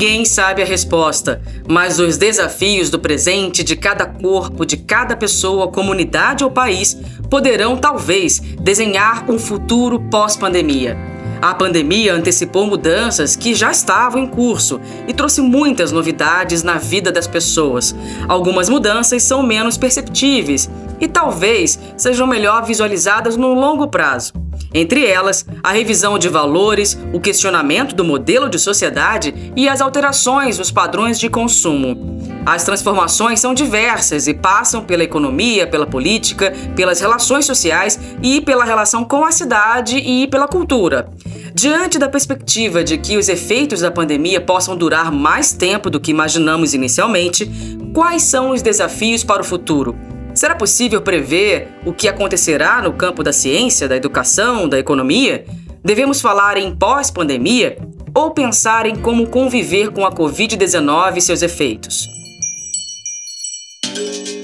Ninguém sabe a resposta, mas os desafios do presente de cada corpo, de cada pessoa, comunidade ou país poderão talvez desenhar um futuro pós-pandemia. A pandemia antecipou mudanças que já estavam em curso e trouxe muitas novidades na vida das pessoas. Algumas mudanças são menos perceptíveis e talvez sejam melhor visualizadas no longo prazo. Entre elas, a revisão de valores, o questionamento do modelo de sociedade e as alterações nos padrões de consumo. As transformações são diversas e passam pela economia, pela política, pelas relações sociais e pela relação com a cidade e pela cultura. Diante da perspectiva de que os efeitos da pandemia possam durar mais tempo do que imaginamos inicialmente, quais são os desafios para o futuro? Será possível prever o que acontecerá no campo da ciência, da educação, da economia? Devemos falar em pós-pandemia ou pensar em como conviver com a Covid-19 e seus efeitos?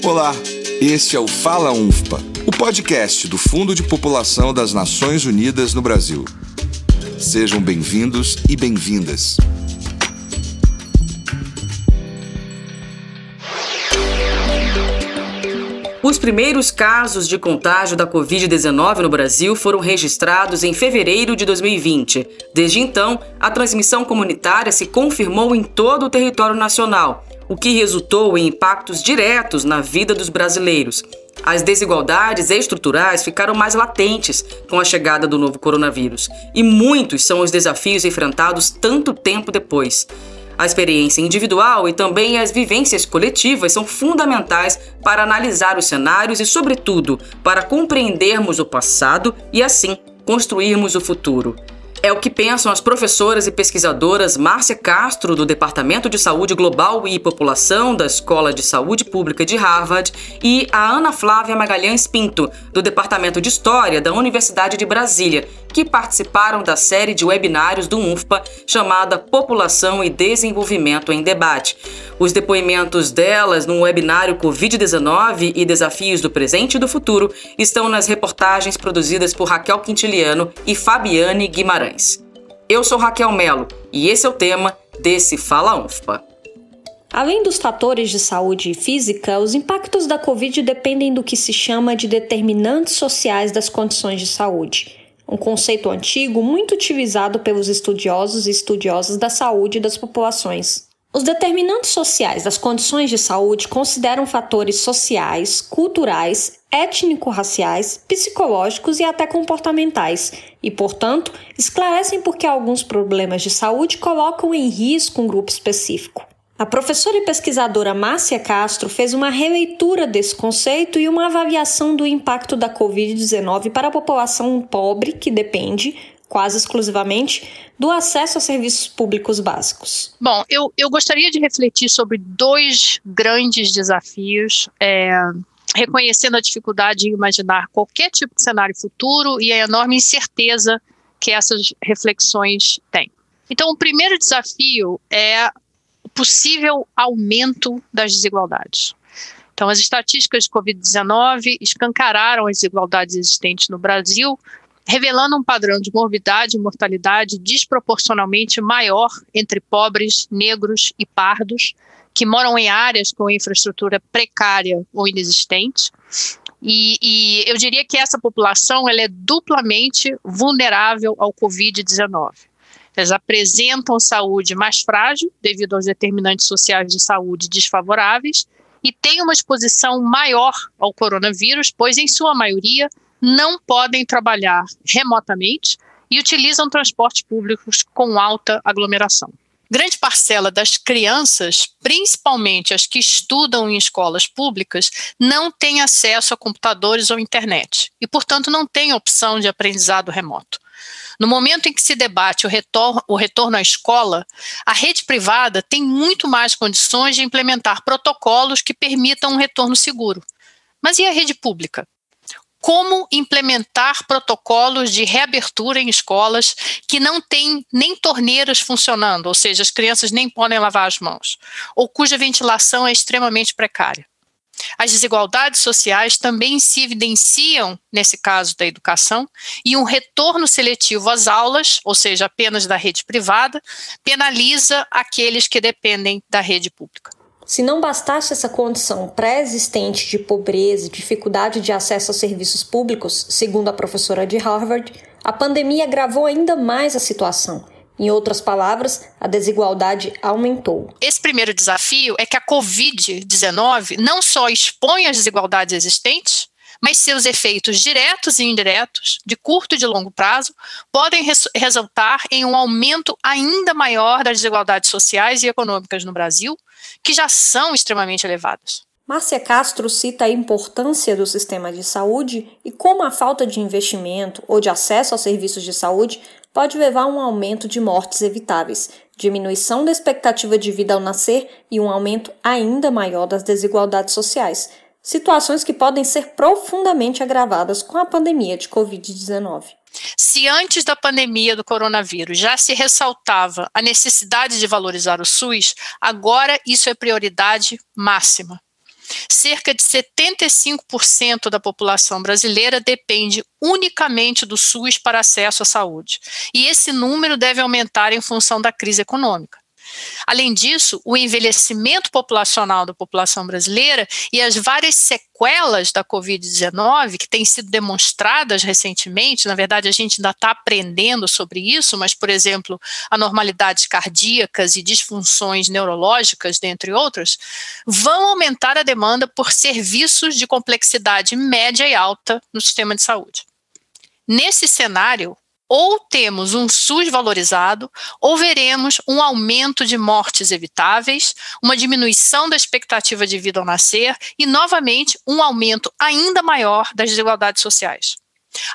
Olá, este é o Fala UNFPA, o podcast do Fundo de População das Nações Unidas no Brasil. Sejam bem-vindos e bem-vindas. Os primeiros casos de contágio da Covid-19 no Brasil foram registrados em fevereiro de 2020. Desde então, a transmissão comunitária se confirmou em todo o território nacional, o que resultou em impactos diretos na vida dos brasileiros. As desigualdades estruturais ficaram mais latentes com a chegada do novo coronavírus, e muitos são os desafios enfrentados tanto tempo depois. A experiência individual e também as vivências coletivas são fundamentais para analisar os cenários e, sobretudo, para compreendermos o passado e, assim, construirmos o futuro. É o que pensam as professoras e pesquisadoras Márcia Castro, do Departamento de Saúde Global e População da Escola de Saúde Pública de Harvard, e a Ana Flávia Magalhães Pinto, do Departamento de História da Universidade de Brasília, que participaram da série de webinários do UNFPA chamada População e Desenvolvimento em Debate. Os depoimentos delas no webinário Covid-19 e Desafios do Presente e do Futuro estão nas reportagens produzidas por Raquel Quintiliano e Fabiane Guimarães. Eu sou Raquel Melo e esse é o tema desse Fala UNFPA. Além dos fatores de saúde física, os impactos da Covid dependem do que se chama de determinantes sociais das condições de saúde um conceito antigo muito utilizado pelos estudiosos e estudiosas da saúde das populações. Os determinantes sociais das condições de saúde consideram fatores sociais, culturais, étnico-raciais, psicológicos e até comportamentais, e, portanto, esclarecem por que alguns problemas de saúde colocam em risco um grupo específico. A professora e pesquisadora Márcia Castro fez uma releitura desse conceito e uma avaliação do impacto da Covid-19 para a população pobre, que depende, quase exclusivamente, do acesso a serviços públicos básicos. Bom, eu, eu gostaria de refletir sobre dois grandes desafios. É, reconhecendo a dificuldade em imaginar qualquer tipo de cenário futuro e a enorme incerteza que essas reflexões têm. Então, o primeiro desafio é possível aumento das desigualdades. Então, as estatísticas de Covid-19 escancararam as desigualdades existentes no Brasil, revelando um padrão de morbidade e mortalidade desproporcionalmente maior entre pobres, negros e pardos, que moram em áreas com infraestrutura precária ou inexistente. E, e eu diria que essa população ela é duplamente vulnerável ao Covid-19. Elas apresentam saúde mais frágil, devido aos determinantes sociais de saúde desfavoráveis, e têm uma exposição maior ao coronavírus, pois, em sua maioria, não podem trabalhar remotamente e utilizam transportes públicos com alta aglomeração. Grande parcela das crianças, principalmente as que estudam em escolas públicas, não tem acesso a computadores ou internet e, portanto, não tem opção de aprendizado remoto. No momento em que se debate o retorno, o retorno à escola, a rede privada tem muito mais condições de implementar protocolos que permitam um retorno seguro. Mas e a rede pública? Como implementar protocolos de reabertura em escolas que não têm nem torneiras funcionando, ou seja, as crianças nem podem lavar as mãos, ou cuja ventilação é extremamente precária? As desigualdades sociais também se evidenciam nesse caso da educação, e um retorno seletivo às aulas, ou seja, apenas da rede privada, penaliza aqueles que dependem da rede pública. Se não bastasse essa condição pré-existente de pobreza e dificuldade de acesso a serviços públicos, segundo a professora de Harvard, a pandemia agravou ainda mais a situação em outras palavras, a desigualdade aumentou. Esse primeiro desafio é que a Covid-19 não só expõe as desigualdades existentes, mas seus efeitos diretos e indiretos, de curto e de longo prazo, podem res resultar em um aumento ainda maior das desigualdades sociais e econômicas no Brasil, que já são extremamente elevadas. Márcia Castro cita a importância do sistema de saúde e como a falta de investimento ou de acesso aos serviços de saúde pode levar a um aumento de mortes evitáveis, diminuição da expectativa de vida ao nascer e um aumento ainda maior das desigualdades sociais, situações que podem ser profundamente agravadas com a pandemia de Covid-19. Se antes da pandemia do coronavírus já se ressaltava a necessidade de valorizar o SUS, agora isso é prioridade máxima. Cerca de 75% da população brasileira depende unicamente do SUS para acesso à saúde. E esse número deve aumentar em função da crise econômica. Além disso, o envelhecimento populacional da população brasileira e as várias sequelas da Covid-19 que têm sido demonstradas recentemente, na verdade a gente ainda está aprendendo sobre isso, mas, por exemplo, anormalidades cardíacas e disfunções neurológicas, dentre outras, vão aumentar a demanda por serviços de complexidade média e alta no sistema de saúde. Nesse cenário, ou temos um SUS valorizado, ou veremos um aumento de mortes evitáveis, uma diminuição da expectativa de vida ao nascer e, novamente, um aumento ainda maior das desigualdades sociais.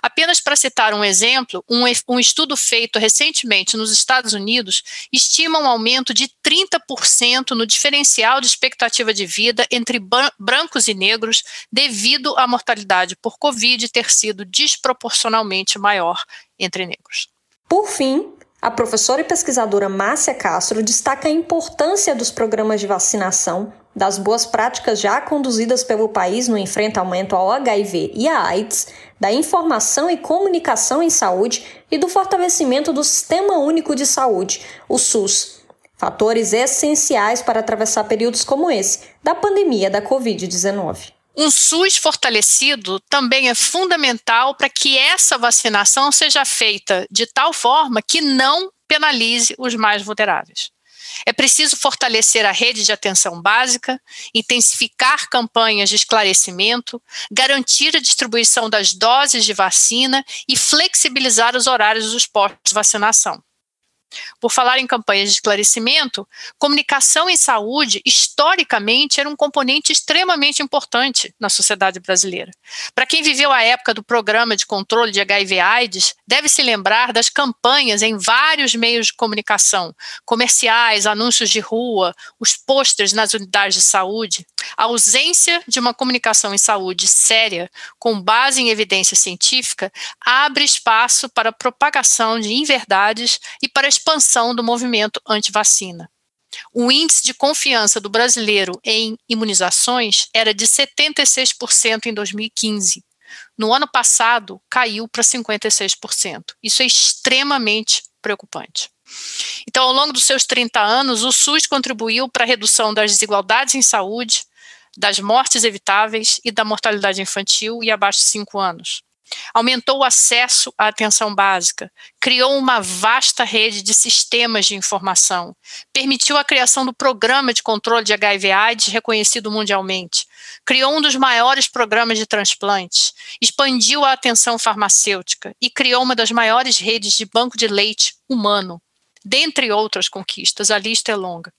Apenas para citar um exemplo, um, um, estudo feito recentemente nos Estados Unidos estima um aumento de 30% no diferencial de expectativa de vida entre brancos e negros devido à mortalidade por Covid ter sido desproporcionalmente maior entre negros. Por fim, a professora e pesquisadora Márcia Castro destaca a importância dos programas de vacinação das boas práticas já conduzidas pelo país no enfrentamento ao HIV e à AIDS, da informação e comunicação em saúde e do fortalecimento do Sistema Único de Saúde, o SUS. Fatores essenciais para atravessar períodos como esse, da pandemia da Covid-19. Um SUS fortalecido também é fundamental para que essa vacinação seja feita de tal forma que não penalize os mais vulneráveis. É preciso fortalecer a rede de atenção básica, intensificar campanhas de esclarecimento, garantir a distribuição das doses de vacina e flexibilizar os horários dos postos de vacinação. Por falar em campanhas de esclarecimento, comunicação em saúde, historicamente, era um componente extremamente importante na sociedade brasileira. Para quem viveu a época do programa de controle de HIV/AIDS, deve se lembrar das campanhas em vários meios de comunicação, comerciais, anúncios de rua, os pôsteres nas unidades de saúde. A ausência de uma comunicação em saúde séria, com base em evidência científica, abre espaço para a propagação de inverdades e para expansão do movimento anti-vacina. O índice de confiança do brasileiro em imunizações era de 76% em 2015. No ano passado, caiu para 56%. Isso é extremamente preocupante. Então, ao longo dos seus 30 anos, o SUS contribuiu para a redução das desigualdades em saúde, das mortes evitáveis e da mortalidade infantil e abaixo de 5 anos aumentou o acesso à atenção básica, criou uma vasta rede de sistemas de informação, permitiu a criação do Programa de Controle de HIV/AIDS reconhecido mundialmente, criou um dos maiores programas de transplantes, expandiu a atenção farmacêutica e criou uma das maiores redes de banco de leite humano. Dentre outras conquistas, a lista é longa.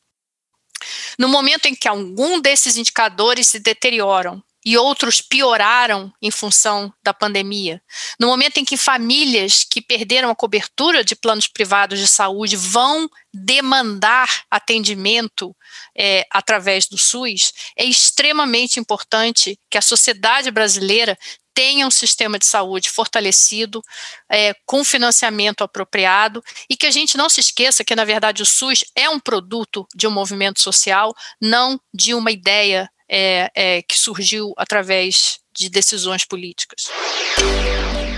No momento em que algum desses indicadores se deterioram, e outros pioraram em função da pandemia. No momento em que famílias que perderam a cobertura de planos privados de saúde vão demandar atendimento é, através do SUS, é extremamente importante que a sociedade brasileira tenha um sistema de saúde fortalecido, é, com financiamento apropriado, e que a gente não se esqueça que, na verdade, o SUS é um produto de um movimento social, não de uma ideia é, é, que surgiu através de decisões políticas.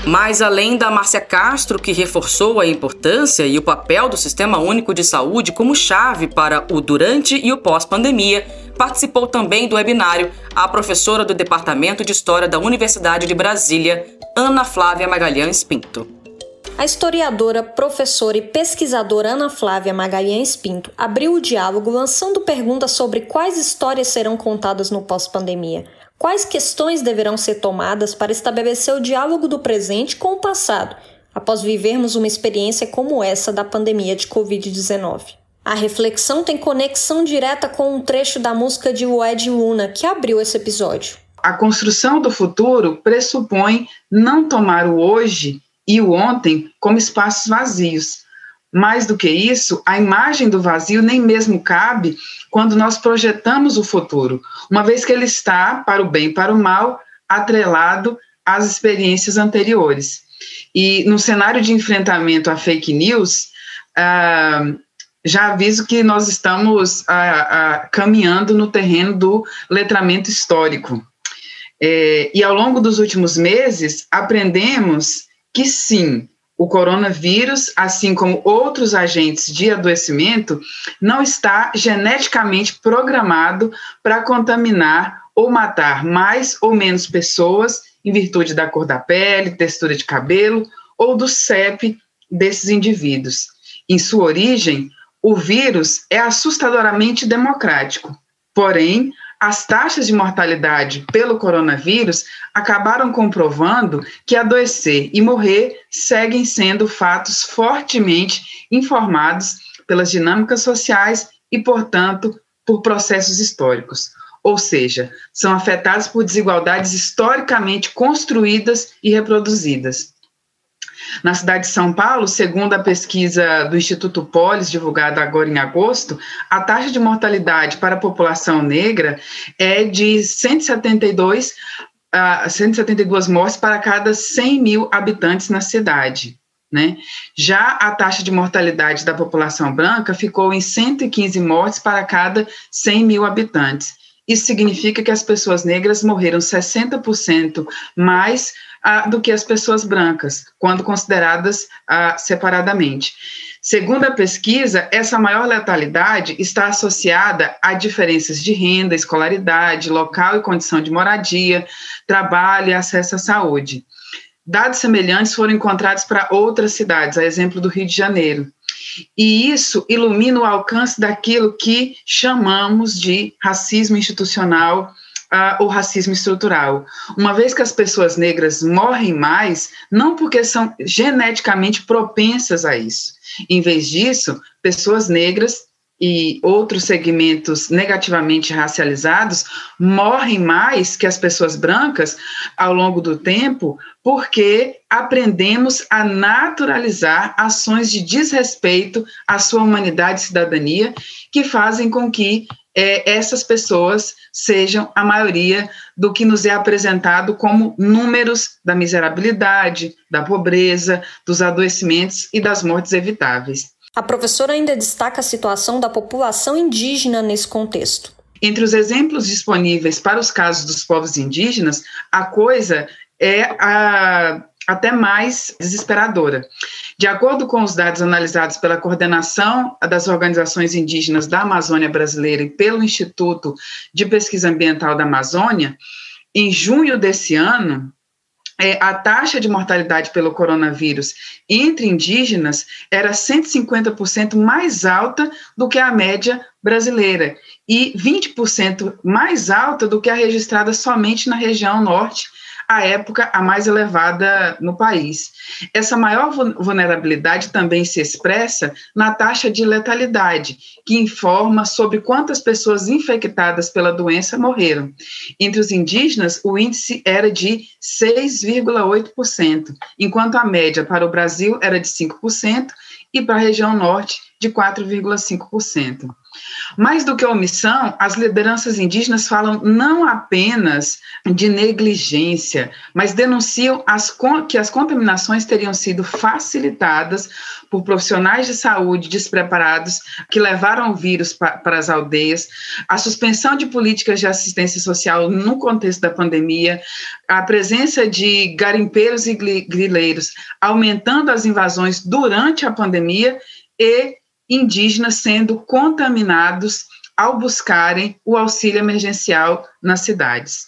Mas além da Márcia Castro, que reforçou a importância e o papel do Sistema Único de Saúde como chave para o durante e o pós-pandemia, participou também do webinário a professora do Departamento de História da Universidade de Brasília, Ana Flávia Magalhães Pinto. A historiadora, professora e pesquisadora Ana Flávia Magalhães Pinto abriu o diálogo lançando perguntas sobre quais histórias serão contadas no pós-pandemia, quais questões deverão ser tomadas para estabelecer o diálogo do presente com o passado, após vivermos uma experiência como essa da pandemia de Covid-19. A reflexão tem conexão direta com um trecho da música de Ed Luna que abriu esse episódio. A construção do futuro pressupõe não tomar o hoje e o ontem como espaços vazios. Mais do que isso, a imagem do vazio nem mesmo cabe quando nós projetamos o futuro, uma vez que ele está, para o bem e para o mal, atrelado às experiências anteriores. E no cenário de enfrentamento à fake news, ah, já aviso que nós estamos ah, ah, caminhando no terreno do letramento histórico. É, e ao longo dos últimos meses, aprendemos que sim, o coronavírus, assim como outros agentes de adoecimento, não está geneticamente programado para contaminar ou matar mais ou menos pessoas em virtude da cor da pele, textura de cabelo ou do CEP desses indivíduos. Em sua origem, o vírus é assustadoramente democrático. Porém, as taxas de mortalidade pelo coronavírus acabaram comprovando que adoecer e morrer seguem sendo fatos fortemente informados pelas dinâmicas sociais e, portanto, por processos históricos. Ou seja, são afetados por desigualdades historicamente construídas e reproduzidas. Na cidade de São Paulo, segundo a pesquisa do Instituto Polis, divulgada agora em agosto, a taxa de mortalidade para a população negra é de 172, uh, 172 mortes para cada 100 mil habitantes na cidade. Né? Já a taxa de mortalidade da população branca ficou em 115 mortes para cada 100 mil habitantes. Isso significa que as pessoas negras morreram 60% mais ah, do que as pessoas brancas, quando consideradas ah, separadamente. Segundo a pesquisa, essa maior letalidade está associada a diferenças de renda, escolaridade, local e condição de moradia, trabalho e acesso à saúde. Dados semelhantes foram encontrados para outras cidades, a exemplo do Rio de Janeiro. E isso ilumina o alcance daquilo que chamamos de racismo institucional uh, o racismo estrutural. Uma vez que as pessoas negras morrem mais, não porque são geneticamente propensas a isso. Em vez disso, pessoas negras e outros segmentos negativamente racializados morrem mais que as pessoas brancas ao longo do tempo, porque aprendemos a naturalizar ações de desrespeito à sua humanidade e cidadania, que fazem com que é, essas pessoas sejam a maioria do que nos é apresentado como números da miserabilidade, da pobreza, dos adoecimentos e das mortes evitáveis. A professora ainda destaca a situação da população indígena nesse contexto. Entre os exemplos disponíveis para os casos dos povos indígenas, a coisa é a até mais desesperadora. De acordo com os dados analisados pela Coordenação das Organizações Indígenas da Amazônia Brasileira e pelo Instituto de Pesquisa Ambiental da Amazônia, em junho desse ano, é, a taxa de mortalidade pelo coronavírus entre indígenas era 150% mais alta do que a média brasileira e 20% mais alta do que a registrada somente na região norte à época a mais elevada no país. Essa maior vulnerabilidade também se expressa na taxa de letalidade, que informa sobre quantas pessoas infectadas pela doença morreram. Entre os indígenas, o índice era de 6,8%, enquanto a média para o Brasil era de 5% e para a região norte de 4,5%. Mais do que omissão, as lideranças indígenas falam não apenas de negligência, mas denunciam as, que as contaminações teriam sido facilitadas por profissionais de saúde despreparados que levaram o vírus pa, para as aldeias, a suspensão de políticas de assistência social no contexto da pandemia, a presença de garimpeiros e grileiros aumentando as invasões durante a pandemia e indígenas sendo contaminados ao buscarem o auxílio emergencial nas cidades.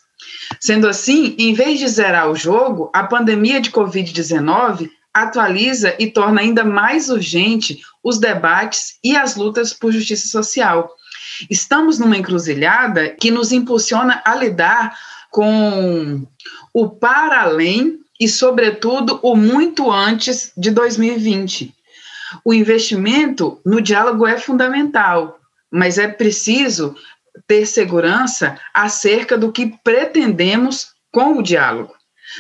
Sendo assim, em vez de zerar o jogo, a pandemia de Covid-19 atualiza e torna ainda mais urgente os debates e as lutas por justiça social. Estamos numa encruzilhada que nos impulsiona a lidar com o para além e, sobretudo, o muito antes de 2020. O investimento no diálogo é fundamental, mas é preciso ter segurança acerca do que pretendemos com o diálogo.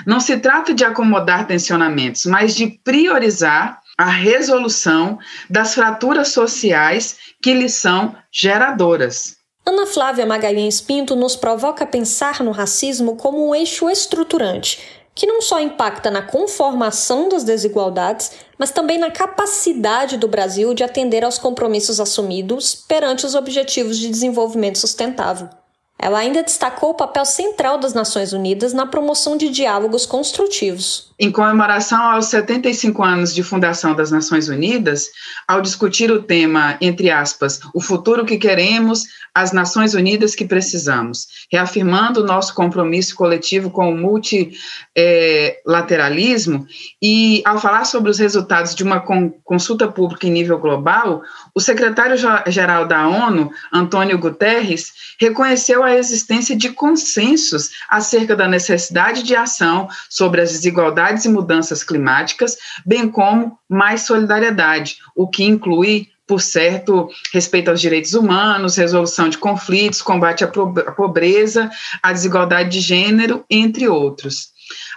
Não se trata de acomodar tensionamentos, mas de priorizar a resolução das fraturas sociais que lhes são geradoras. Ana Flávia Magalhães Pinto nos provoca a pensar no racismo como um eixo estruturante que não só impacta na conformação das desigualdades, mas também na capacidade do Brasil de atender aos compromissos assumidos perante os Objetivos de Desenvolvimento Sustentável. Ela ainda destacou o papel central das Nações Unidas na promoção de diálogos construtivos. Em comemoração aos 75 anos de fundação das Nações Unidas, ao discutir o tema, entre aspas, o futuro que queremos, as Nações Unidas que precisamos, reafirmando o nosso compromisso coletivo com o multilateralismo, e ao falar sobre os resultados de uma consulta pública em nível global, o secretário-geral da ONU, Antônio Guterres, reconheceu a existência de consensos acerca da necessidade de ação sobre as desigualdades e mudanças climáticas, bem como mais solidariedade, o que inclui por certo, respeito aos direitos humanos, resolução de conflitos, combate à pobreza, à desigualdade de gênero, entre outros.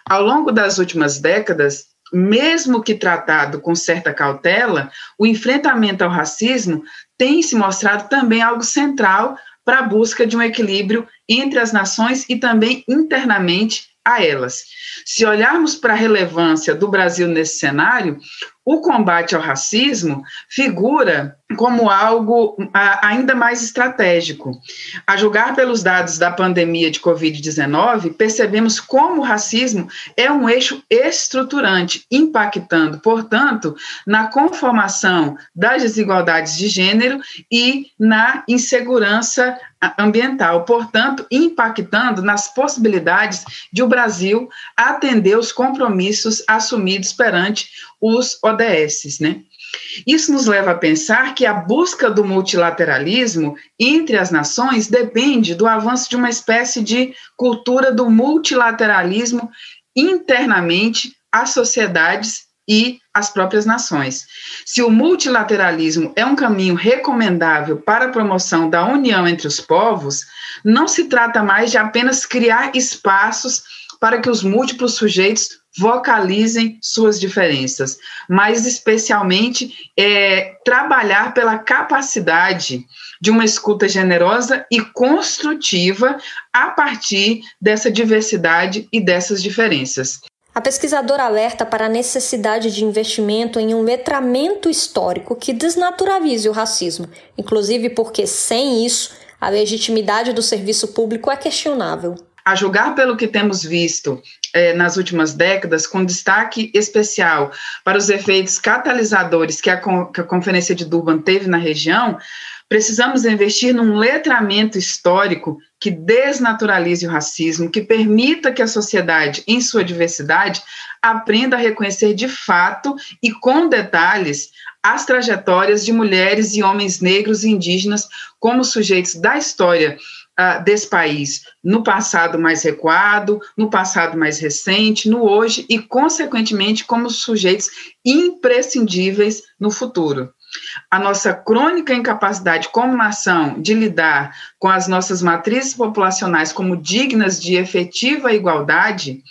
Ao longo das últimas décadas, mesmo que tratado com certa cautela, o enfrentamento ao racismo tem se mostrado também algo central para a busca de um equilíbrio entre as nações e também internamente a elas. Se olharmos para a relevância do Brasil nesse cenário, o combate ao racismo figura como algo ainda mais estratégico. A julgar pelos dados da pandemia de Covid-19, percebemos como o racismo é um eixo estruturante, impactando, portanto, na conformação das desigualdades de gênero e na insegurança ambiental, portanto, impactando nas possibilidades de o Brasil atender os compromissos assumidos perante os ODSs, né? Isso nos leva a pensar que a busca do multilateralismo entre as nações depende do avanço de uma espécie de cultura do multilateralismo internamente às sociedades e às próprias nações. Se o multilateralismo é um caminho recomendável para a promoção da união entre os povos, não se trata mais de apenas criar espaços para que os múltiplos sujeitos vocalizem suas diferenças, mas especialmente é, trabalhar pela capacidade de uma escuta generosa e construtiva a partir dessa diversidade e dessas diferenças. A pesquisadora alerta para a necessidade de investimento em um letramento histórico que desnaturalize o racismo, inclusive porque, sem isso, a legitimidade do serviço público é questionável. A julgar pelo que temos visto é, nas últimas décadas, com destaque especial para os efeitos catalisadores que a, que a Conferência de Durban teve na região, precisamos investir num letramento histórico que desnaturalize o racismo, que permita que a sociedade, em sua diversidade, aprenda a reconhecer de fato e com detalhes as trajetórias de mulheres e homens negros e indígenas como sujeitos da história uh, desse país no passado mais recuado, no passado mais recente, no hoje e, consequentemente, como sujeitos imprescindíveis no futuro. A nossa crônica incapacidade como nação de lidar com as nossas matrizes populacionais como dignas de efetiva igualdade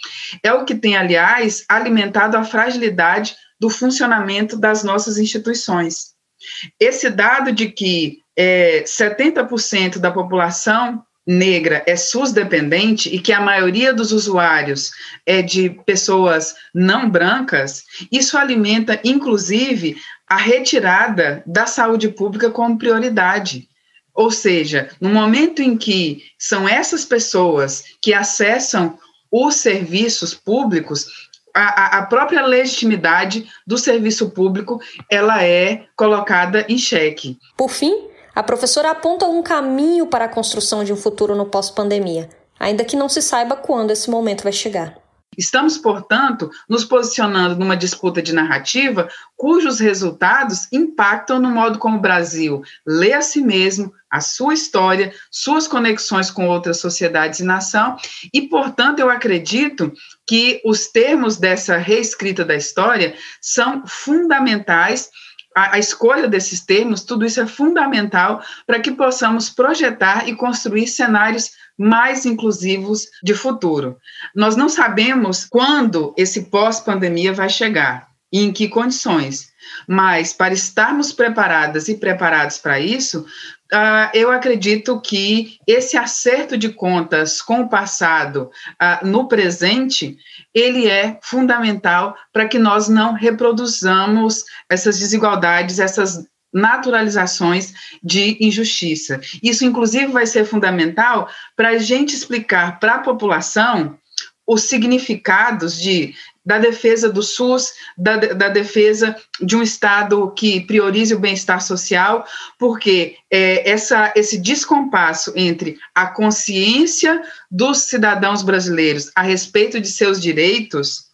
é o que tem, aliás, alimentado a fragilidade do funcionamento das nossas instituições. Esse dado de que é, 70% da população negra é SUS dependente e que a maioria dos usuários é de pessoas não brancas, isso alimenta, inclusive, a retirada da saúde pública como prioridade. Ou seja, no momento em que são essas pessoas que acessam os serviços públicos, a, a, própria legitimidade do serviço público ela é colocada em xeque. Por fim, a professora aponta um caminho para a construção de um futuro no pós-pandemia, ainda que não se saiba quando esse momento vai chegar. Estamos, portanto, nos posicionando numa disputa de narrativa cujos resultados impactam no modo como o Brasil lê a si mesmo, a sua história, suas conexões com outras sociedades e nação, e, portanto, eu acredito que os termos dessa reescrita da história são fundamentais a, a, escolha desses termos, tudo isso é fundamental para que possamos projetar e construir cenários mais inclusivos de futuro. Nós não sabemos quando esse pós-pandemia vai chegar e em que condições, mas para estarmos preparadas e preparados para isso, Uh, eu acredito que esse acerto de contas com o passado uh, no presente, ele é fundamental para que nós não reproduzamos essas desigualdades, essas naturalizações de injustiça. Isso, inclusive, vai ser fundamental para a gente explicar para a população os significados de da defesa do SUS, da, da defesa de um Estado que priorize o bem-estar social, porque é, essa, esse descompasso entre a consciência dos cidadãos brasileiros a respeito de seus direitos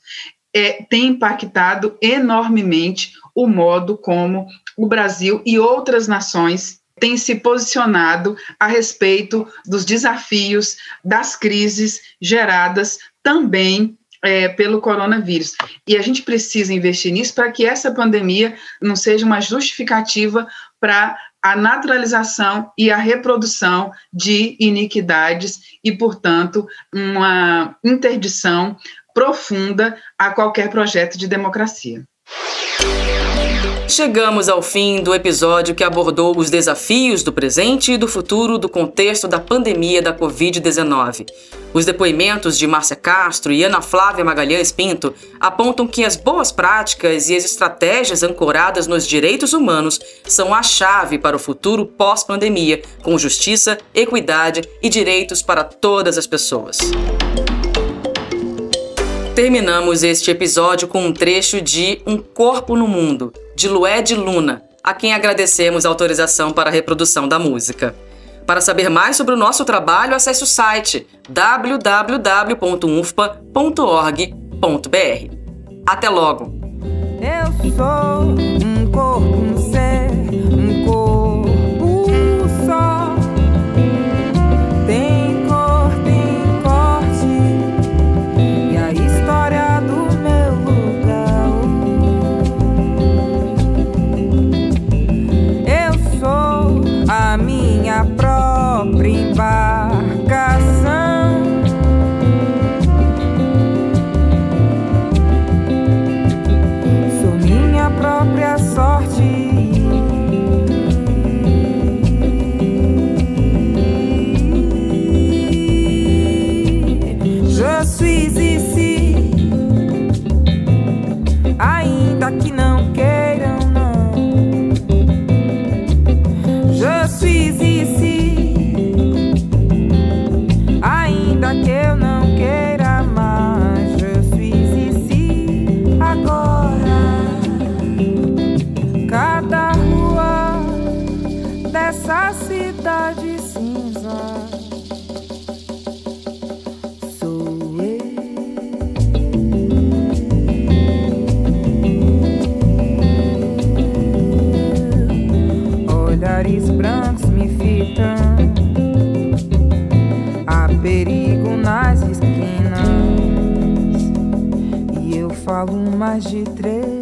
é, tem impactado enormemente o modo como o Brasil e outras nações têm se posicionado a respeito dos desafios, das crises geradas também é, pelo coronavírus. E a gente precisa investir nisso para que essa pandemia não seja uma justificativa para a naturalização e a reprodução de iniquidades e, portanto, uma interdição profunda a qualquer projeto de democracia. Chegamos ao fim do episódio que abordou os desafios do presente e do futuro do contexto da pandemia da Covid-19. Os depoimentos de Márcia Castro e Ana Flávia Magalhães Pinto apontam que as boas práticas e as estratégias ancoradas nos direitos humanos são a chave para o futuro pós-pandemia, com justiça, equidade e direitos para todas as pessoas. Terminamos este episódio com um trecho de Um Corpo no Mundo, de Lué de Luna, a quem agradecemos a autorização para a reprodução da música. Para saber mais sobre o nosso trabalho, acesse o site www.unfpa.org.br. Até logo! Mais de três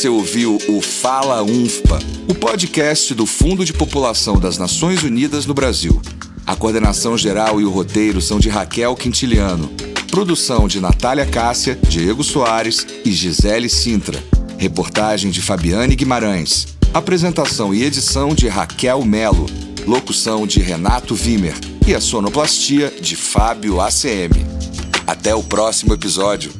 Você ouviu o Fala UNFPA, o podcast do Fundo de População das Nações Unidas no Brasil. A coordenação geral e o roteiro são de Raquel Quintiliano. Produção de Natália Cássia, Diego Soares e Gisele Sintra. Reportagem de Fabiane Guimarães. Apresentação e edição de Raquel Melo. Locução de Renato Vimer. E a sonoplastia de Fábio ACM. Até o próximo episódio.